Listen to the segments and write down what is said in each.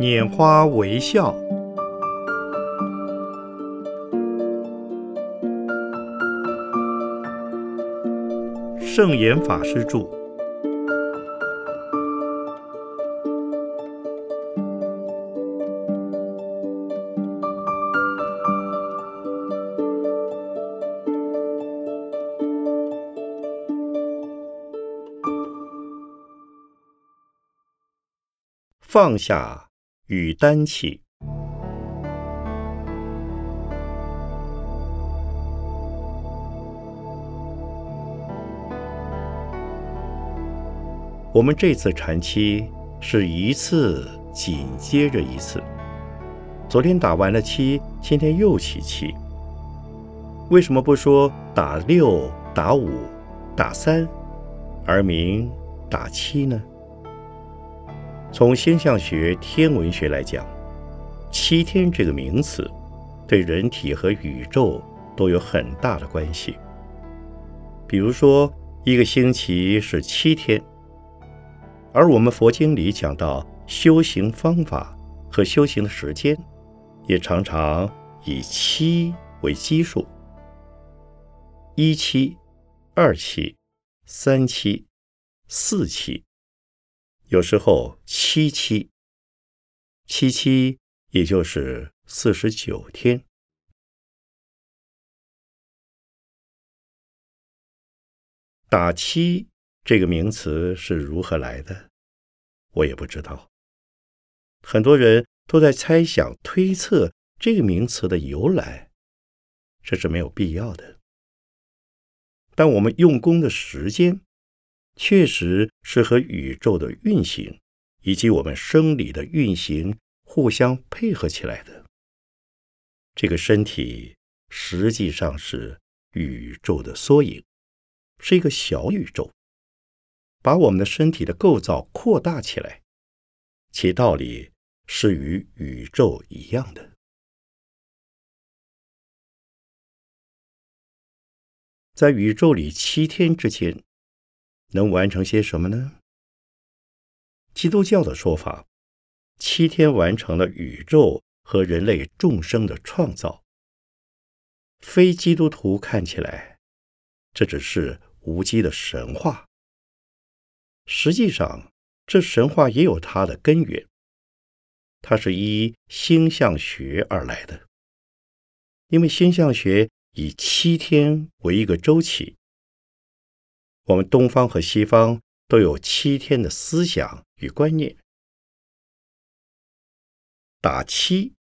拈花微笑，圣严法师著。放下与担起。我们这次禅期是一次紧接着一次。昨天打完了七，今天又起七。为什么不说打六、打五、打三，而名打七呢？从星象学、天文学来讲，“七天”这个名词对人体和宇宙都有很大的关系。比如说，一个星期是七天，而我们佛经里讲到修行方法和修行的时间，也常常以七为基数：一期、二期、三期、四期。有时候七七，七七也就是四十九天。打七这个名词是如何来的，我也不知道。很多人都在猜想、推测这个名词的由来，这是没有必要的。但我们用功的时间。确实是和宇宙的运行以及我们生理的运行互相配合起来的。这个身体实际上是宇宙的缩影，是一个小宇宙，把我们的身体的构造扩大起来，其道理是与宇宙一样的。在宇宙里七天之间。能完成些什么呢？基督教的说法，七天完成了宇宙和人类众生的创造。非基督徒看起来，这只是无稽的神话。实际上，这神话也有它的根源，它是依星象学而来的。因为星象学以七天为一个周期。我们东方和西方都有七天的思想与观念。打七，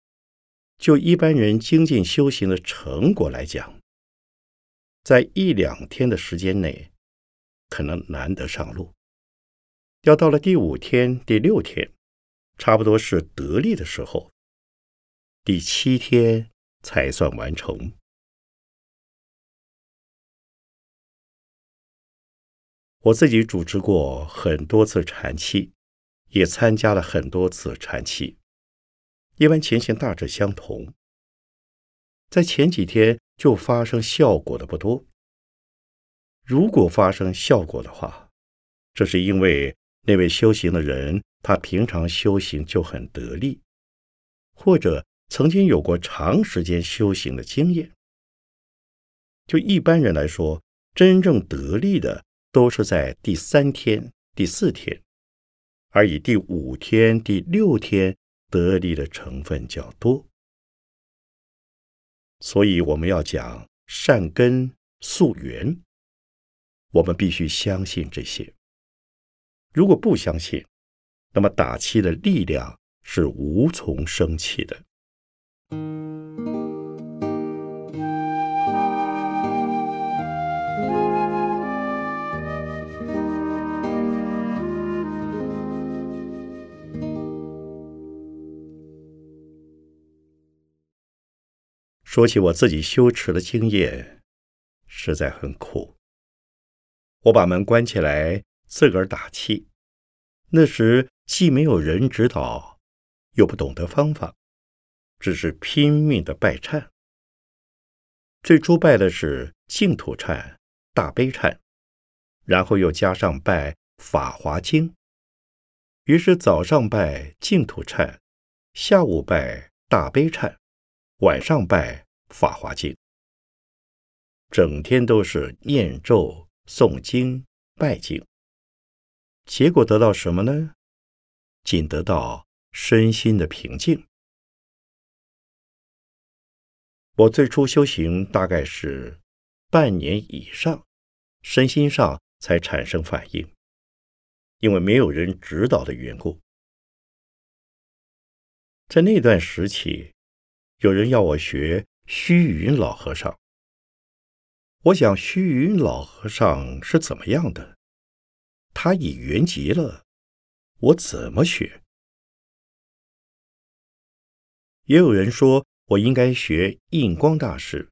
就一般人精进修行的成果来讲，在一两天的时间内，可能难得上路。要到了第五天、第六天，差不多是得力的时候，第七天才算完成。我自己主持过很多次禅期，也参加了很多次禅期，一般情形大致相同。在前几天就发生效果的不多。如果发生效果的话，这是因为那位修行的人他平常修行就很得力，或者曾经有过长时间修行的经验。就一般人来说，真正得力的。都是在第三天、第四天，而以第五天、第六天得力的成分较多。所以我们要讲善根溯源，我们必须相信这些。如果不相信，那么打气的力量是无从升起的。说起我自己修持的经验，实在很苦。我把门关起来，自个儿打气。那时既没有人指导，又不懂得方法，只是拼命的拜忏。最初拜的是净土忏、大悲忏，然后又加上拜法华经。于是早上拜净土忏，下午拜大悲忏，晚上拜法华经，整天都是念咒、诵经、拜经，结果得到什么呢？仅得到身心的平静。我最初修行大概是半年以上，身心上才产生反应，因为没有人指导的缘故。在那段时期，有人要我学虚云老和尚。我想虚云老和尚是怎么样的？他已圆寂了。我怎么学？也有人说我应该学印光大师。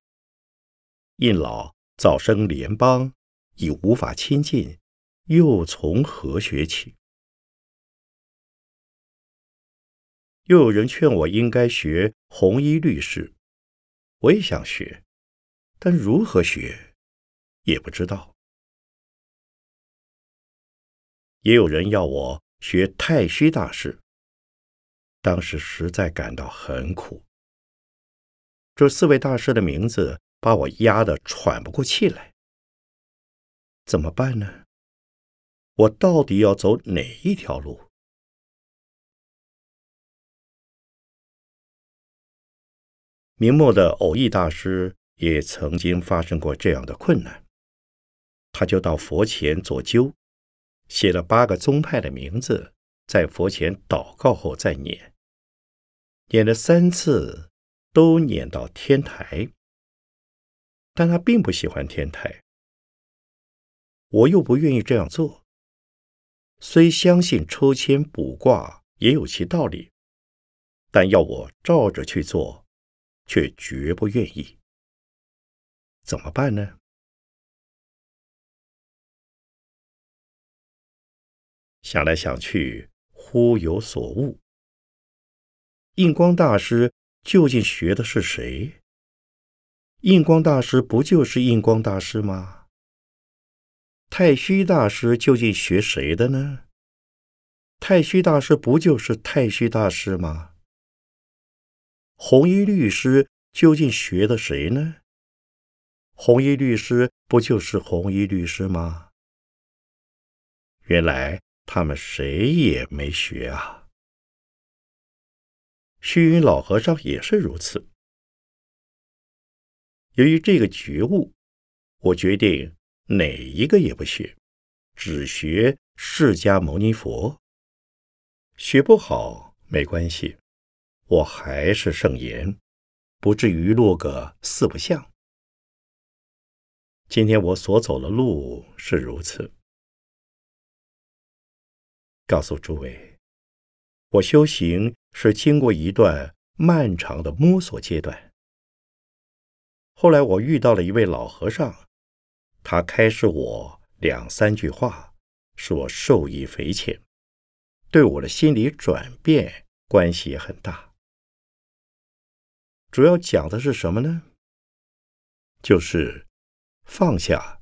印老早生联邦，已无法亲近，又从何学起？又有人劝我应该学红衣律师，我也想学，但如何学也不知道。也有人要我。学太虚大师，当时实在感到很苦。这四位大师的名字把我压得喘不过气来，怎么办呢？我到底要走哪一条路？明末的偶益大师也曾经发生过这样的困难，他就到佛前做灸。写了八个宗派的名字，在佛前祷告后再念，念了三次，都念到天台。但他并不喜欢天台，我又不愿意这样做。虽相信抽签卜卦也有其道理，但要我照着去做，却绝不愿意。怎么办呢？想来想去，忽有所悟。印光大师究竟学的是谁？印光大师不就是印光大师吗？太虚大师究竟学谁的呢？太虚大师不就是太虚大师吗？红衣律师究竟学的谁呢？红衣律师不就是红衣律师吗？原来。他们谁也没学啊！虚云老和尚也是如此。由于这个觉悟，我决定哪一个也不学，只学释迦牟尼佛。学不好没关系，我还是圣言，不至于落个四不像。今天我所走的路是如此。告诉诸位，我修行是经过一段漫长的摸索阶段。后来我遇到了一位老和尚，他开示我两三句话，使我受益匪浅，对我的心理转变关系也很大。主要讲的是什么呢？就是放下，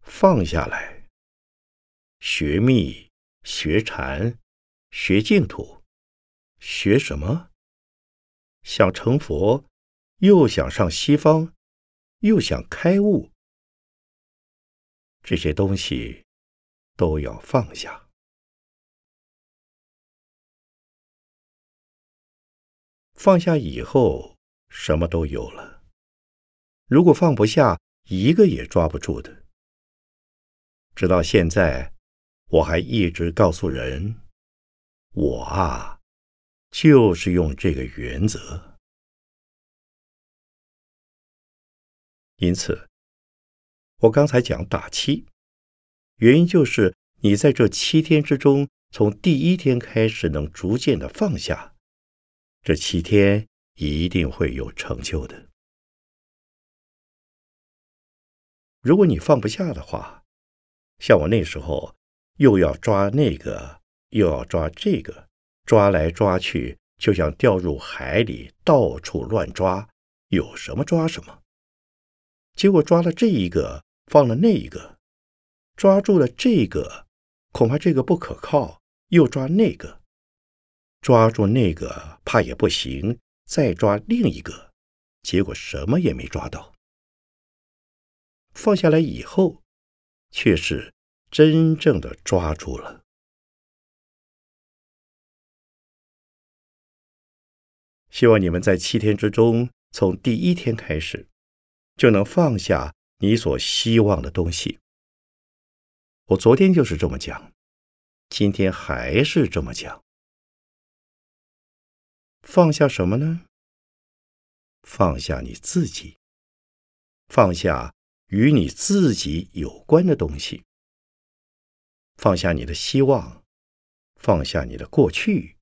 放下来，学密。学禅，学净土，学什么？想成佛，又想上西方，又想开悟，这些东西都要放下。放下以后，什么都有了。如果放不下，一个也抓不住的。直到现在。我还一直告诉人，我啊，就是用这个原则。因此，我刚才讲打七，原因就是你在这七天之中，从第一天开始能逐渐的放下，这七天一定会有成就的。如果你放不下的话，像我那时候。又要抓那个，又要抓这个，抓来抓去，就像掉入海里，到处乱抓，有什么抓什么。结果抓了这一个，放了那一个，抓住了这个，恐怕这个不可靠，又抓那个，抓住那个怕也不行，再抓另一个，结果什么也没抓到。放下来以后，却是真正的抓住了。希望你们在七天之中，从第一天开始，就能放下你所希望的东西。我昨天就是这么讲，今天还是这么讲。放下什么呢？放下你自己，放下与你自己有关的东西，放下你的希望，放下你的过去，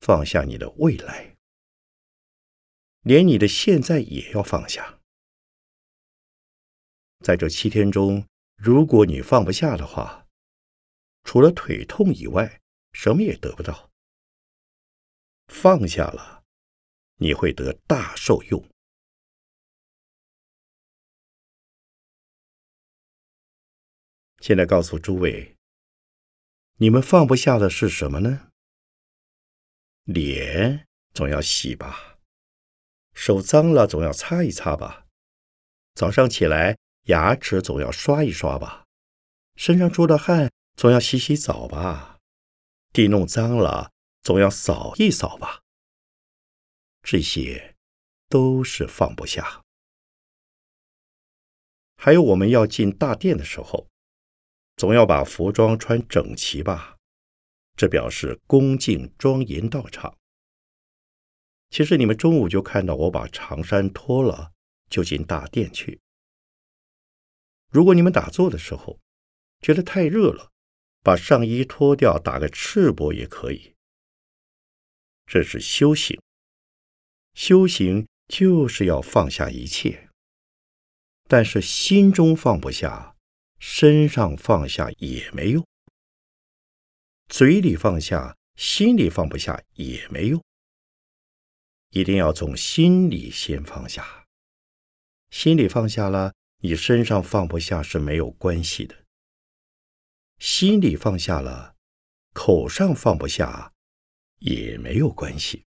放下你的未来。连你的现在也要放下。在这七天中，如果你放不下的话，除了腿痛以外，什么也得不到。放下了，你会得大受用。现在告诉诸位，你们放不下的是什么呢？脸总要洗吧。手脏了总要擦一擦吧，早上起来牙齿总要刷一刷吧，身上出的汗总要洗洗澡吧，地弄脏了总要扫一扫吧。这些都是放不下。还有我们要进大殿的时候，总要把服装穿整齐吧，这表示恭敬庄严道场。其实你们中午就看到我把长衫脱了，就进大殿去。如果你们打坐的时候觉得太热了，把上衣脱掉，打个赤膊也可以。这是修行，修行就是要放下一切，但是心中放不下，身上放下也没用；嘴里放下，心里放不下也没用。一定要从心里先放下，心里放下了，你身上放不下是没有关系的。心里放下了，口上放不下也没有关系。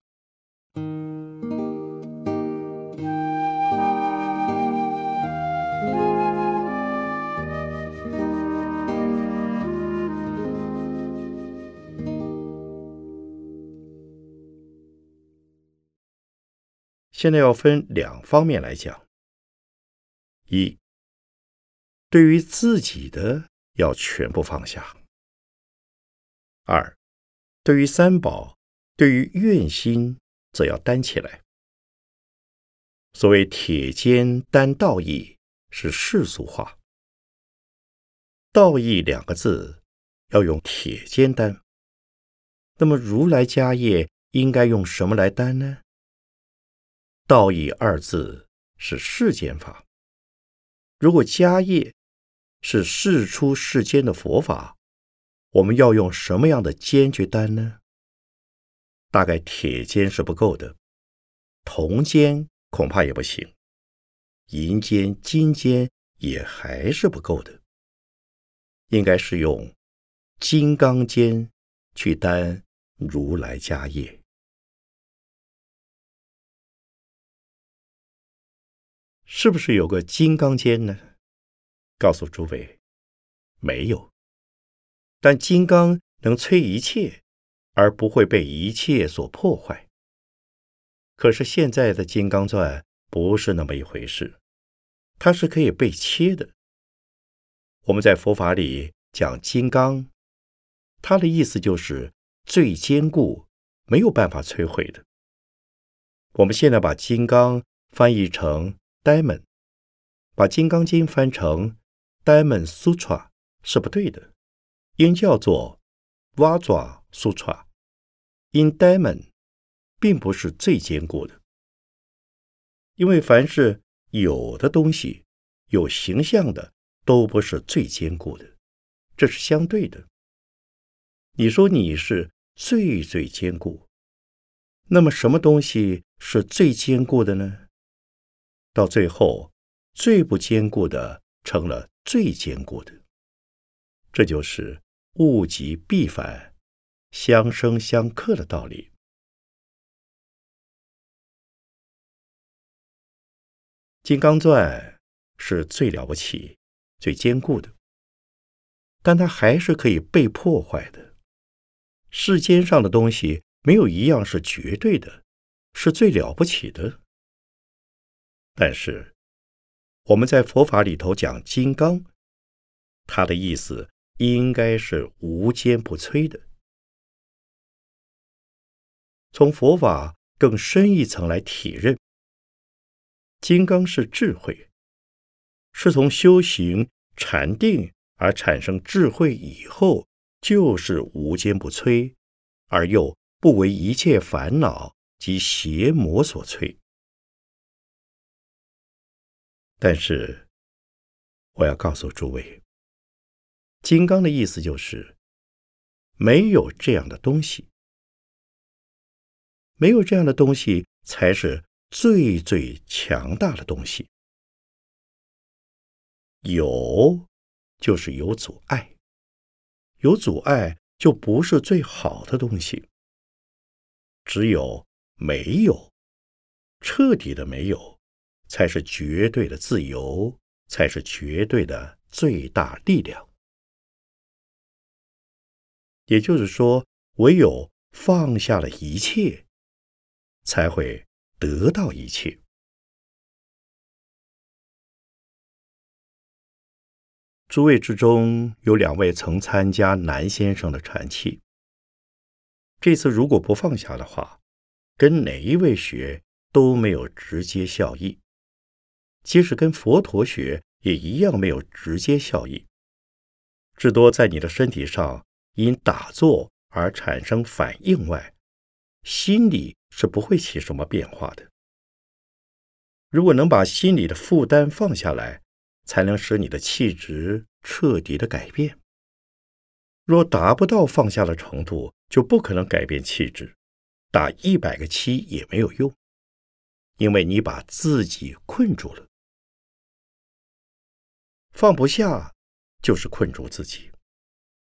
现在要分两方面来讲：一，对于自己的要全部放下；二，对于三宝，对于愿心，则要担起来。所谓“铁肩担道义”，是世俗话。道义两个字要用铁肩担，那么如来家业应该用什么来担呢？道义二字是世间法，如果家业是世出世间的佛法，我们要用什么样的坚决担呢？大概铁尖是不够的，铜尖恐怕也不行，银尖、金尖也还是不够的，应该是用金刚尖去担如来家业。是不是有个金刚尖呢？告诉诸位，没有。但金刚能摧一切，而不会被一切所破坏。可是现在的金刚钻不是那么一回事，它是可以被切的。我们在佛法里讲金刚，它的意思就是最坚固，没有办法摧毁的。我们现在把金刚翻译成。Diamond，把《金刚经》翻成 Diamond Sutra 是不对的，应叫做 Vajra Sutra。因 Diamond 并不是最坚固的，因为凡是有的东西、有形象的，都不是最坚固的，这是相对的。你说你是最最坚固，那么什么东西是最坚固的呢？到最后，最不坚固的成了最坚固的，这就是物极必反，相生相克的道理。金刚钻是最了不起、最坚固的，但它还是可以被破坏的。世间上的东西没有一样是绝对的，是最了不起的。但是我们在佛法里头讲金刚，它的意思应该是无坚不摧的。从佛法更深一层来体认。金刚是智慧，是从修行禅定而产生智慧以后，就是无坚不摧，而又不为一切烦恼及邪魔所摧。但是，我要告诉诸位，金刚的意思就是没有这样的东西，没有这样的东西才是。最最强大的东西，有就是有阻碍，有阻碍就不是最好的东西。只有没有，彻底的没有，才是绝对的自由，才是绝对的最大力量。也就是说，唯有放下了一切，才会。得到一切。诸位之中有两位曾参加南先生的禅期，这次如果不放下的话，跟哪一位学都没有直接效益；即使跟佛陀学，也一样没有直接效益，至多在你的身体上因打坐而产生反应外，心里。是不会起什么变化的。如果能把心里的负担放下来，才能使你的气质彻底的改变。若达不到放下的程度，就不可能改变气质。打一百个七也没有用，因为你把自己困住了。放不下就是困住自己，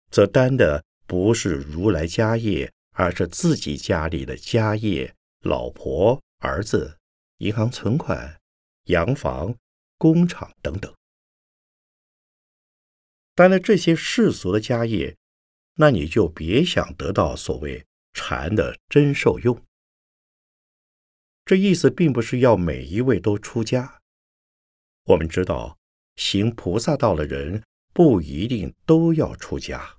则担的不是如来家业。而是自己家里的家业、老婆、儿子、银行存款、洋房、工厂等等。担了这些世俗的家业，那你就别想得到所谓禅的真受用。这意思并不是要每一位都出家。我们知道，行菩萨道的人不一定都要出家。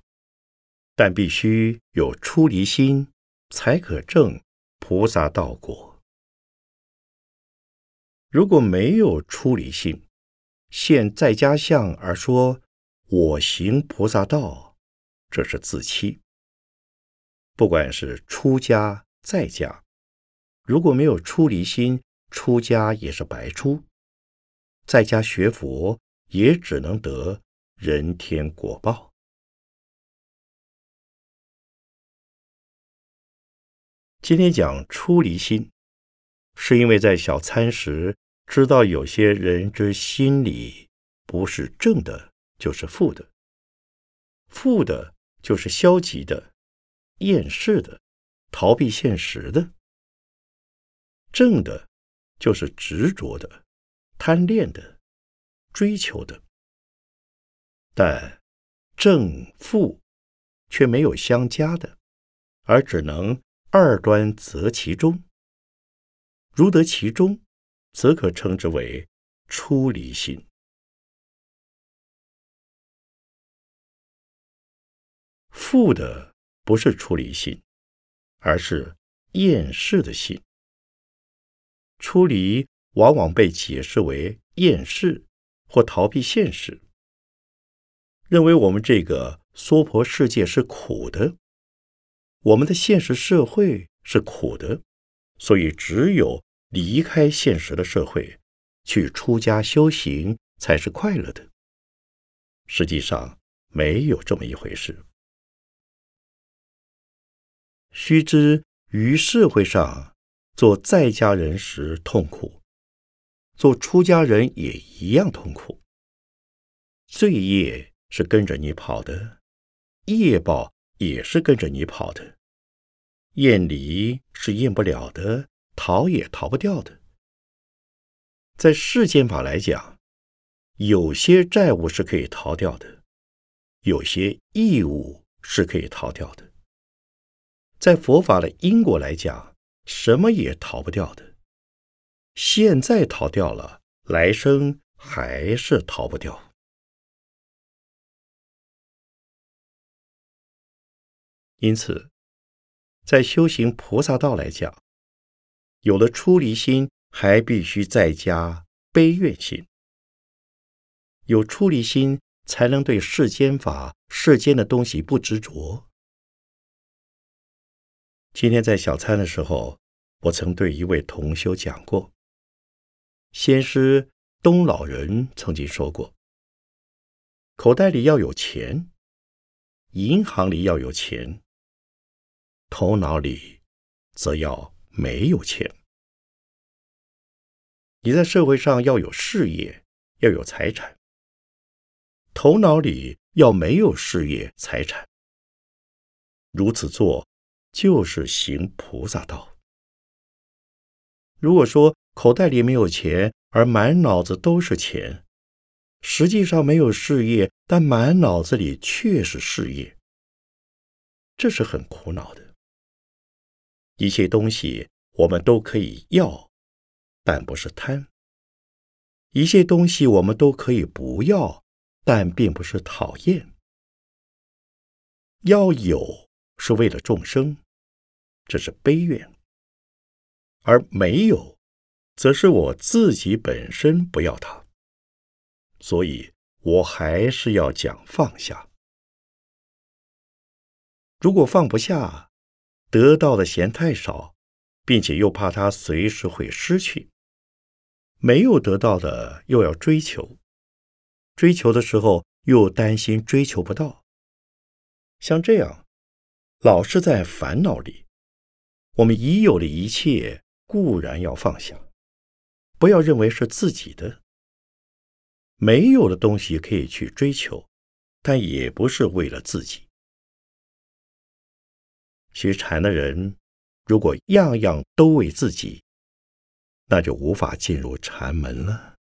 但必须有出离心，才可证菩萨道果。如果没有出离心，现在家相而说我行菩萨道，这是自欺。不管是出家在家，如果没有出离心，出家也是白出。在家学佛，也只能得人天果报。今天讲出离心，是因为在小参时知道有些人之心里不是正的，就是负的；负的就是消极的、厌世的、逃避现实的；正的就是执着的、贪恋的、追求的。但正负却没有相加的，而只能。二端择其中，如得其中，则可称之为出离心。负的不是出离心，而是厌世的心。出离往往被解释为厌世或逃避现实，认为我们这个娑婆世界是苦的。我们的现实社会是苦的，所以只有离开现实的社会，去出家修行才是快乐的。实际上没有这么一回事。须知于社会上做在家人时痛苦，做出家人也一样痛苦。罪业是跟着你跑的，业报。也是跟着你跑的，厌离是厌不了的，逃也逃不掉的。在世间法来讲，有些债务是可以逃掉的，有些义务是可以逃掉的。在佛法的因果来讲，什么也逃不掉的。现在逃掉了，来生还是逃不掉。因此，在修行菩萨道来讲，有了出离心，还必须再加悲愿心。有出离心，才能对世间法、世间的东西不执着。今天在小餐的时候，我曾对一位同修讲过。先师东老人曾经说过：“口袋里要有钱，银行里要有钱，头脑里则要没有钱。你在社会上要有事业，要有财产，头脑里要没有事业财产。如此做。”就是行菩萨道。如果说口袋里没有钱，而满脑子都是钱，实际上没有事业，但满脑子里却是事业，这是很苦恼的。一切东西我们都可以要，但不是贪；一切东西我们都可以不要，但并不是讨厌。要有。是为了众生，这是悲愿；而没有，则是我自己本身不要它，所以我还是要讲放下。如果放不下，得到的嫌太少，并且又怕它随时会失去；没有得到的又要追求，追求的时候又担心追求不到，像这样。老是在烦恼里，我们已有的一切固然要放下，不要认为是自己的。没有的东西可以去追求，但也不是为了自己。学禅的人，如果样样都为自己，那就无法进入禅门了。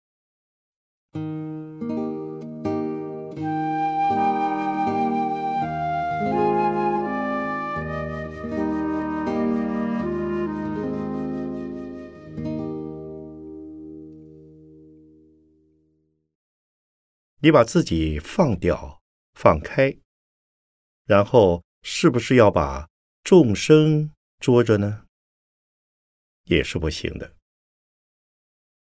你把自己放掉、放开，然后是不是要把众生捉着呢？也是不行的。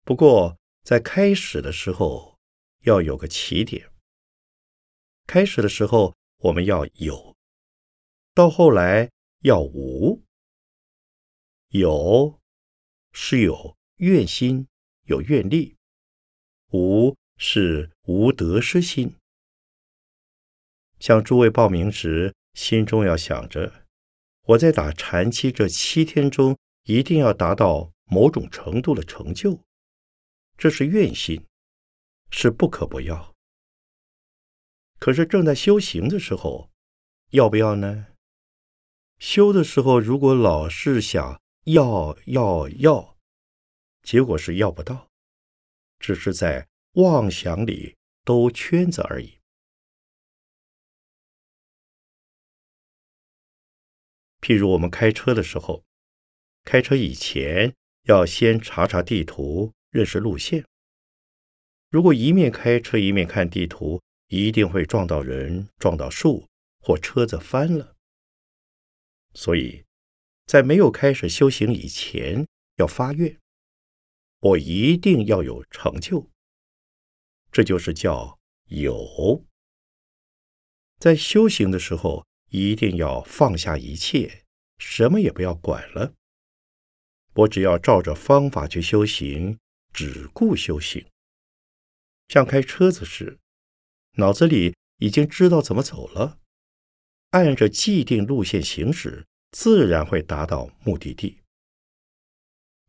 不过在开始的时候要有个起点。开始的时候我们要有，到后来要无。有是有愿心、有愿力，无。是无得失心。向诸位报名时，心中要想着：我在打禅期这七天中，一定要达到某种程度的成就。这是愿心，是不可不要。可是正在修行的时候，要不要呢？修的时候，如果老是想要要要，结果是要不到，只是在。妄想里兜圈子而已。譬如我们开车的时候，开车以前要先查查地图，认识路线。如果一面开车一面看地图，一定会撞到人、撞到树或车子翻了。所以，在没有开始修行以前，要发愿：我一定要有成就。这就是叫有，在修行的时候，一定要放下一切，什么也不要管了。我只要照着方法去修行，只顾修行。像开车子时，脑子里已经知道怎么走了，按着既定路线行驶，自然会达到目的地。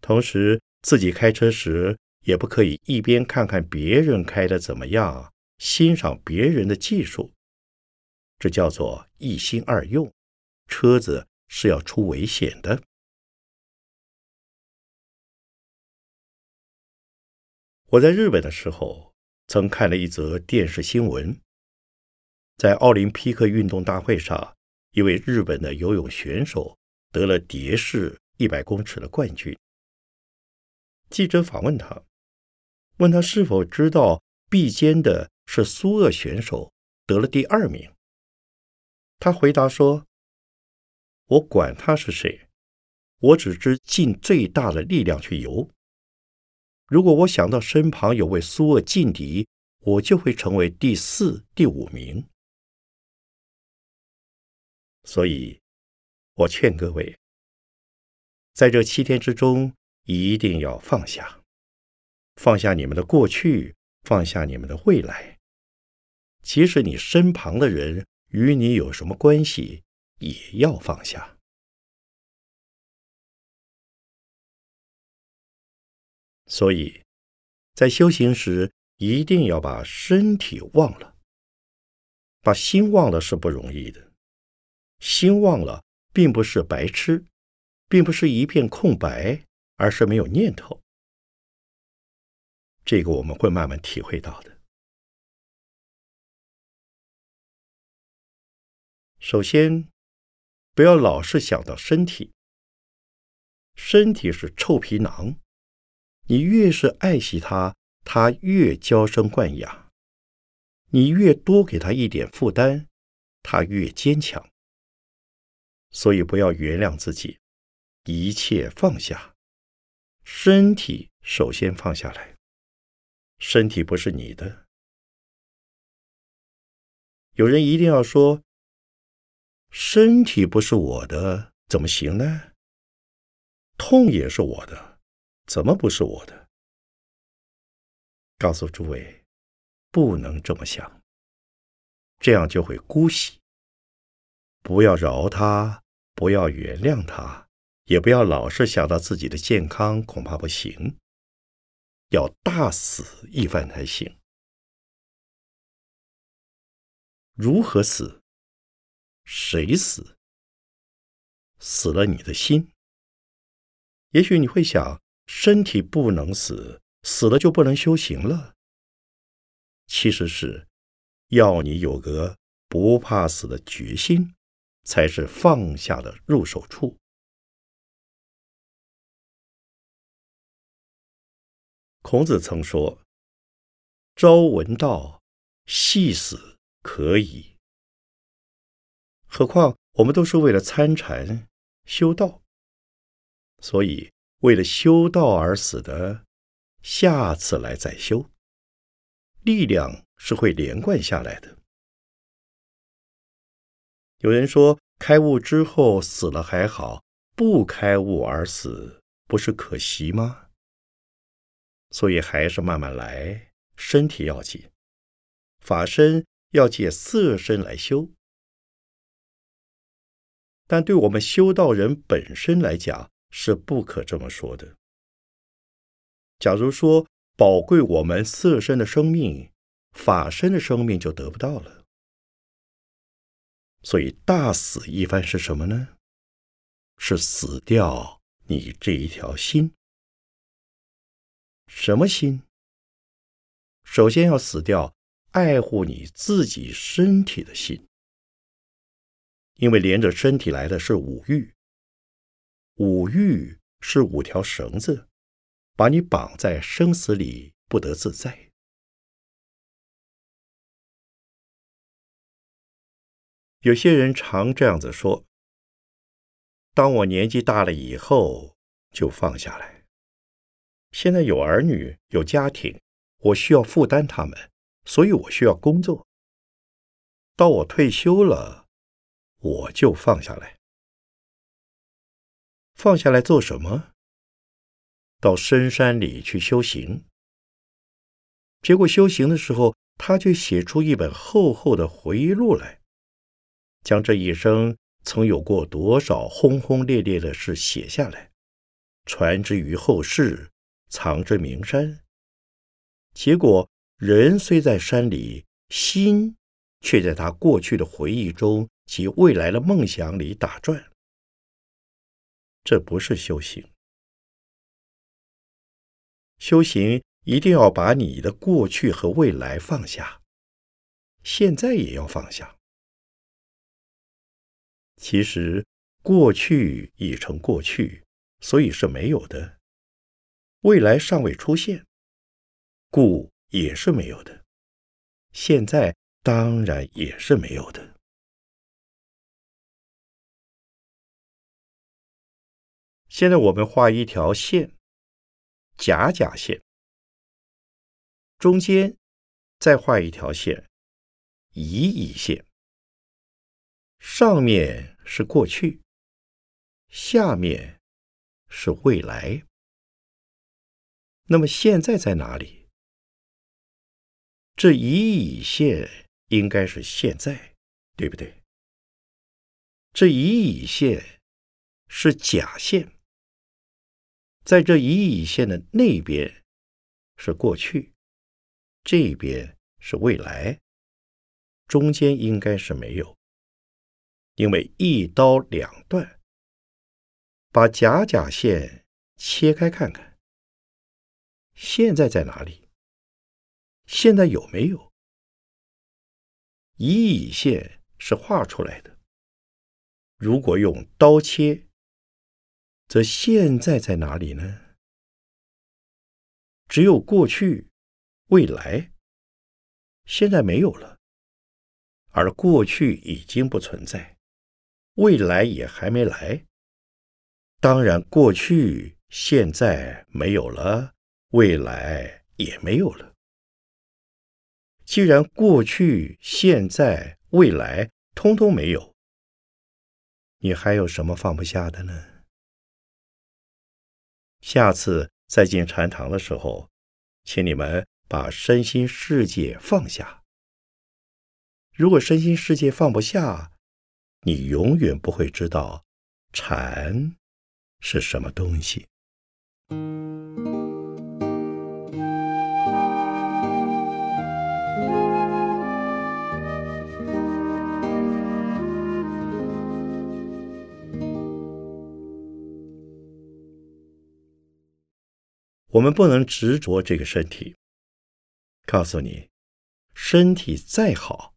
同时，自己开车时，也不可以一边看看别人开的怎么样，欣赏别人的技术，这叫做一心二用，车子是要出危险的。我在日本的时候，曾看了一则电视新闻，在奥林匹克运动大会上，一位日本的游泳选手得了蝶式一百公尺的冠军。记者访问他，问他是否知道臂尖的是苏俄选手得了第二名。他回答说：“我管他是谁，我只知尽最大的力量去游。如果我想到身旁有位苏俄劲敌，我就会成为第四、第五名。所以，我劝各位，在这七天之中。”一定要放下，放下你们的过去，放下你们的未来。即使你身旁的人与你有什么关系，也要放下。所以，在修行时，一定要把身体忘了，把心忘了是不容易的。心忘了，并不是白痴，并不是一片空白。而是没有念头，这个我们会慢慢体会到的。首先，不要老是想到身体，身体是臭皮囊，你越是爱惜它，它越娇生惯养；你越多给它一点负担，它越坚强。所以，不要原谅自己，一切放下。身体首先放下来，身体不是你的。有人一定要说，身体不是我的，怎么行呢？痛也是我的，怎么不是我的？告诉诸位，不能这么想，这样就会姑息。不要饶他，不要原谅他。也不要老是想到自己的健康，恐怕不行。要大死一番才行。如何死？谁死？死了你的心。也许你会想，身体不能死，死了就不能修行了。其实是要你有个不怕死的决心，才是放下的入手处。孔子曾说：“朝闻道，夕死可矣。”何况我们都是为了参禅修道，所以为了修道而死的，下次来再修，力量是会连贯下来的。有人说，开悟之后死了还好，不开悟而死，不是可惜吗？所以还是慢慢来，身体要紧，法身要借色身来修。但对我们修道人本身来讲，是不可这么说的。假如说宝贵我们色身的生命，法身的生命就得不到了。所以大死一番是什么呢？是死掉你这一条心。什么心？首先要死掉爱护你自己身体的心，因为连着身体来的是五欲，五欲是五条绳子，把你绑在生死里不得自在。有些人常这样子说：“当我年纪大了以后，就放下来。”现在有儿女有家庭，我需要负担他们，所以我需要工作。到我退休了，我就放下来。放下来做什么？到深山里去修行。结果修行的时候，他却写出一本厚厚的回忆录来，将这一生曾有过多少轰轰烈烈的事写下来，传之于后世。藏之名山，结果人虽在山里，心却在他过去的回忆中及未来的梦想里打转。这不是修行。修行一定要把你的过去和未来放下，现在也要放下。其实过去已成过去，所以是没有的；未来尚未出现，故也是没有的。现在当然也是没有的。现在我们画一条线，假假线，中间再画一条线，乙乙线。上面是过去，下面是未来。那么现在在哪里？这乙乙线应该是现在，对不对？这乙乙线是假线，在这乙乙线的那边是过去，这边是未来，中间应该是没有。因为一刀两断，把假假线切开看看，现在在哪里？现在有没有？乙乙线是画出来的，如果用刀切，则现在在哪里呢？只有过去、未来，现在没有了，而过去已经不存在。未来也还没来，当然过去、现在没有了，未来也没有了。既然过去、现在、未来通通没有，你还有什么放不下的呢？下次再进禅堂的时候，请你们把身心世界放下。如果身心世界放不下，你永远不会知道禅是什么东西。我们不能执着这个身体。告诉你，身体再好。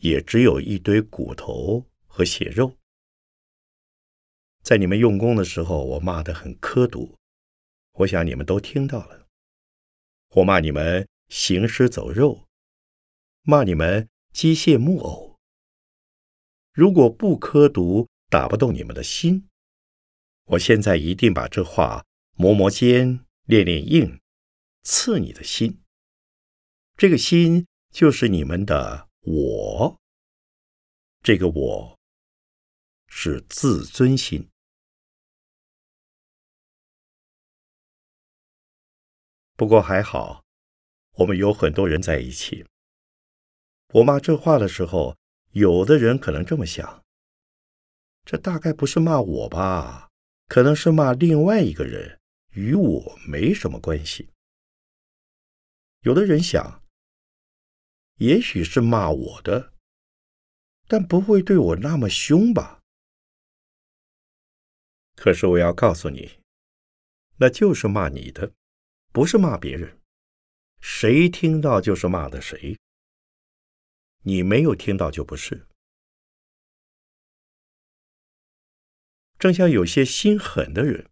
也只有一堆骨头和血肉。在你们用功的时候，我骂得很苛毒，我想你们都听到了。我骂你们行尸走肉，骂你们机械木偶。如果不苛毒，打不动你们的心，我现在一定把这话磨磨尖，练练硬，刺你的心。这个心就是你们的。我，这个我是自尊心。不过还好，我们有很多人在一起。我骂这话的时候，有的人可能这么想：这大概不是骂我吧？可能是骂另外一个人，与我没什么关系。有的人想。也许是骂我的，但不会对我那么凶吧？可是我要告诉你，那就是骂你的，不是骂别人。谁听到就是骂的谁，你没有听到就不是。正像有些心狠的人，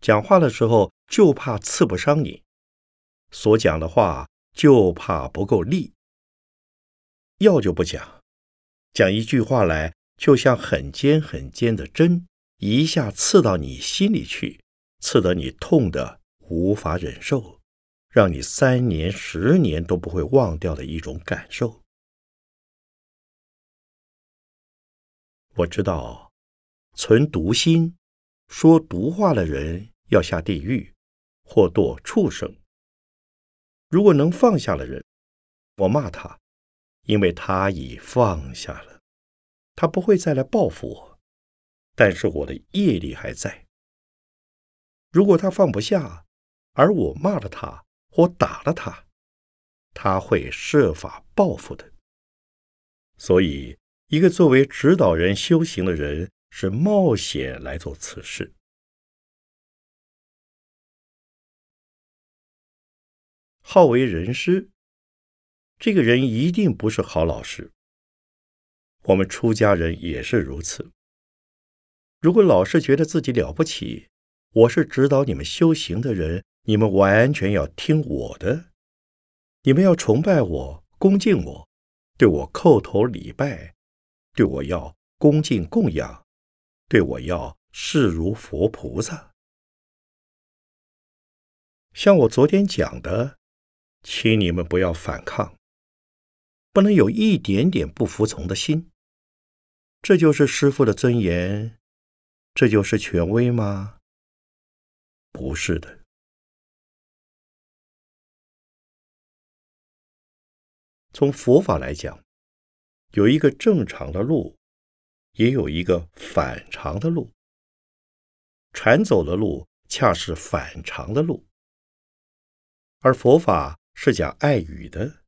讲话的时候就怕刺不伤你，所讲的话就怕不够力。要就不讲，讲一句话来，就像很尖很尖的针，一下刺到你心里去，刺得你痛得无法忍受，让你三年十年都不会忘掉的一种感受。我知道，存毒心、说毒话的人要下地狱，或堕畜生。如果能放下的人，我骂他。因为他已放下了，他不会再来报复我，但是我的业力还在。如果他放不下，而我骂了他或打了他，他会设法报复的。所以，一个作为指导人修行的人是冒险来做此事。好为人师，这个人一定不是好老师。我们出家人也是如此。如果老是觉得自己了不起，我是指导你们修行的人，你们完全要听我的，你们要崇拜我、恭敬我，对我叩头礼拜，对我要恭敬供养，对我要视如佛菩萨。像我昨天讲的。请你们不要反抗，不能有一点点不服从的心。这就是师父的尊严，这就是权威吗？不是的。从佛法来讲，有一个正常的路，也有一个反常的路。传走的路恰是反常的路，而佛法。是讲爱语的，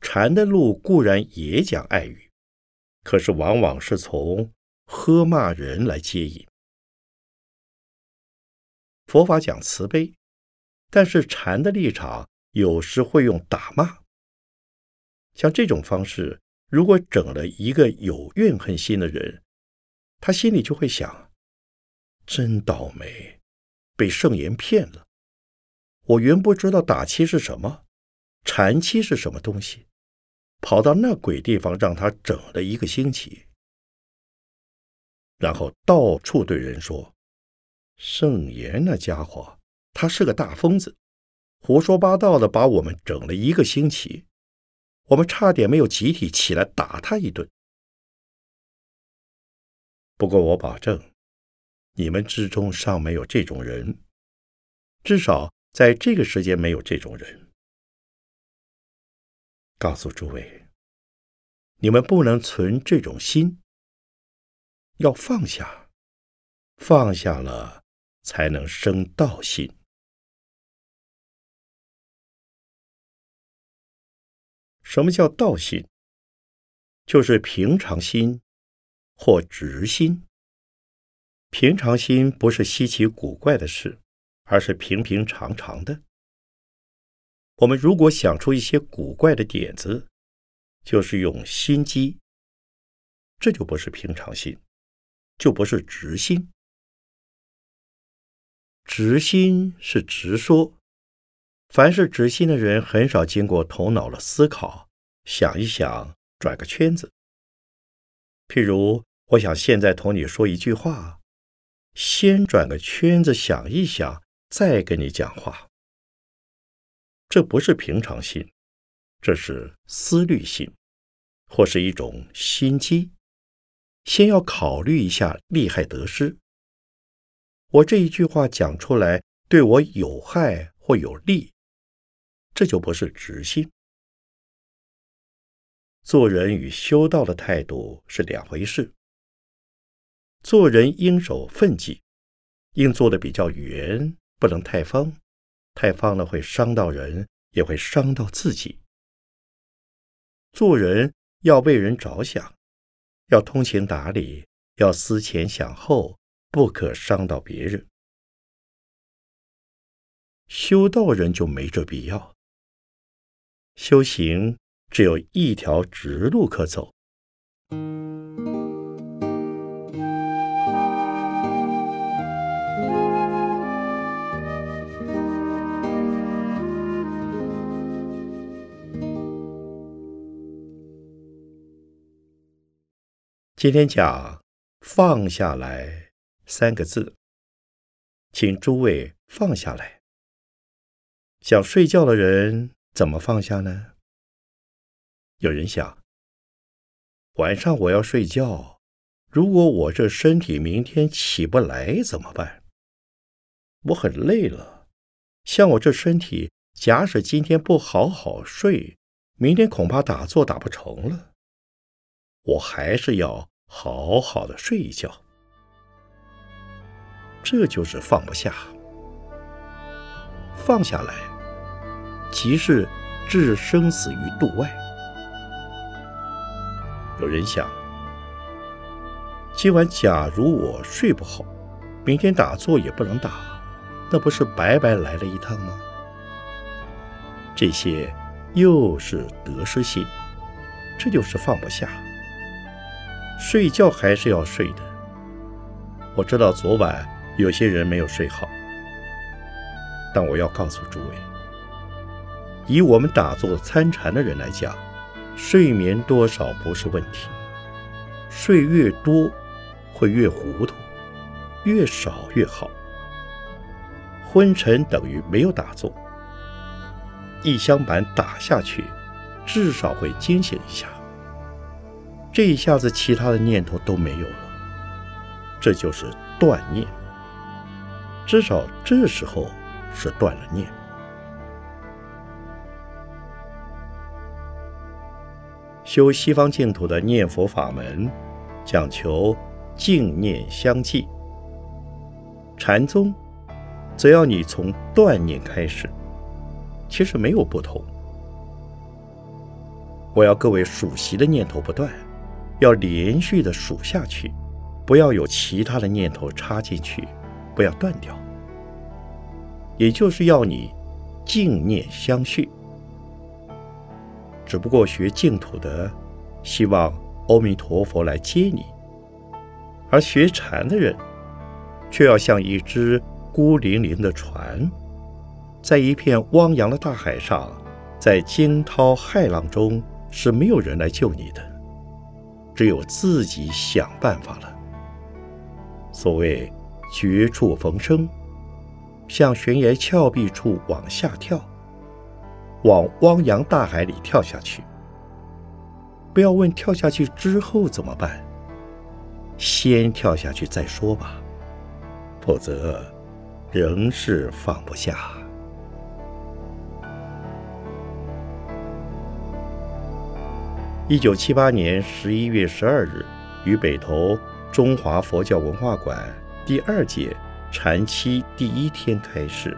禅的路固然也讲爱语，可是往往是从喝骂人来接引。佛法讲慈悲，但是禅的立场有时会用打骂。像这种方式，如果整了一个有怨恨心的人，他心里就会想：真倒霉，被圣言骗了。我原不知道打七是什么，禅七是什么东西，跑到那鬼地方让他整了一个星期，然后到处对人说：“圣言那家伙，他是个大疯子，胡说八道的把我们整了一个星期，我们差点没有集体起来打他一顿。”不过我保证，你们之中尚没有这种人，至少。在这个时间没有这种人。告诉诸位，你们不能存这种心，要放下，放下了才能生道心。什么叫道心？就是平常心或直心。平常心不是稀奇古怪的事。而是平平常常的。我们如果想出一些古怪的点子，就是用心机，这就不是平常心，就不是直心。直心是直说，凡是直心的人，很少经过头脑的思考，想一想，转个圈子。譬如，我想现在同你说一句话，先转个圈子，想一想。再跟你讲话，这不是平常心，这是思虑心，或是一种心机。先要考虑一下利害得失。我这一句话讲出来，对我有害或有利，这就不是直心。做人与修道的态度是两回事。做人应守分际，应做的比较圆。不能太方，太方了会伤到人，也会伤到自己。做人要为人着想，要通情达理，要思前想后，不可伤到别人。修道人就没这必要，修行只有一条直路可走。今天讲“放下来”三个字，请诸位放下来。想睡觉的人怎么放下呢？有人想，晚上我要睡觉，如果我这身体明天起不来怎么办？我很累了，像我这身体，假使今天不好好睡，明天恐怕打坐打不成了。我还是要。好好的睡一觉，这就是放不下。放下来，即是置生死于度外。有人想，今晚假如我睡不好，明天打坐也不能打，那不是白白来了一趟吗？这些又是得失心，这就是放不下。睡觉还是要睡的。我知道昨晚有些人没有睡好，但我要告诉诸位，以我们打坐参禅的人来讲。睡眠多少不是问题，睡越多会越糊涂，越少越好。昏沉等于没有打坐，一香板打下去，至少会惊醒一下。这一下子，其他的念头都没有了，这就是断念。至少这时候是断了念。修西方净土的念佛法门，讲求净念相继。禅宗则要你从断念开始，其实没有不同。我要各位数息的念头不断，要连续的数下去，不要有其他的念头插进去，不要断掉。也就是要你净念相续。只不过学净土的，希望阿弥陀佛来接你；而学禅的人，却要像一只孤零零的船，在一片汪洋的大海上，在惊涛骇浪中，是没有人来救你的，只有自己想办法了。所谓绝处逢生，向悬崖峭壁处往下跳。往汪洋大海里跳下去，不要问跳下去之后怎么办，先跳下去再说吧，否则仍是放不下。一九七八年十一月十二日，于北投中华佛教文化馆第二届禅期第一天开始。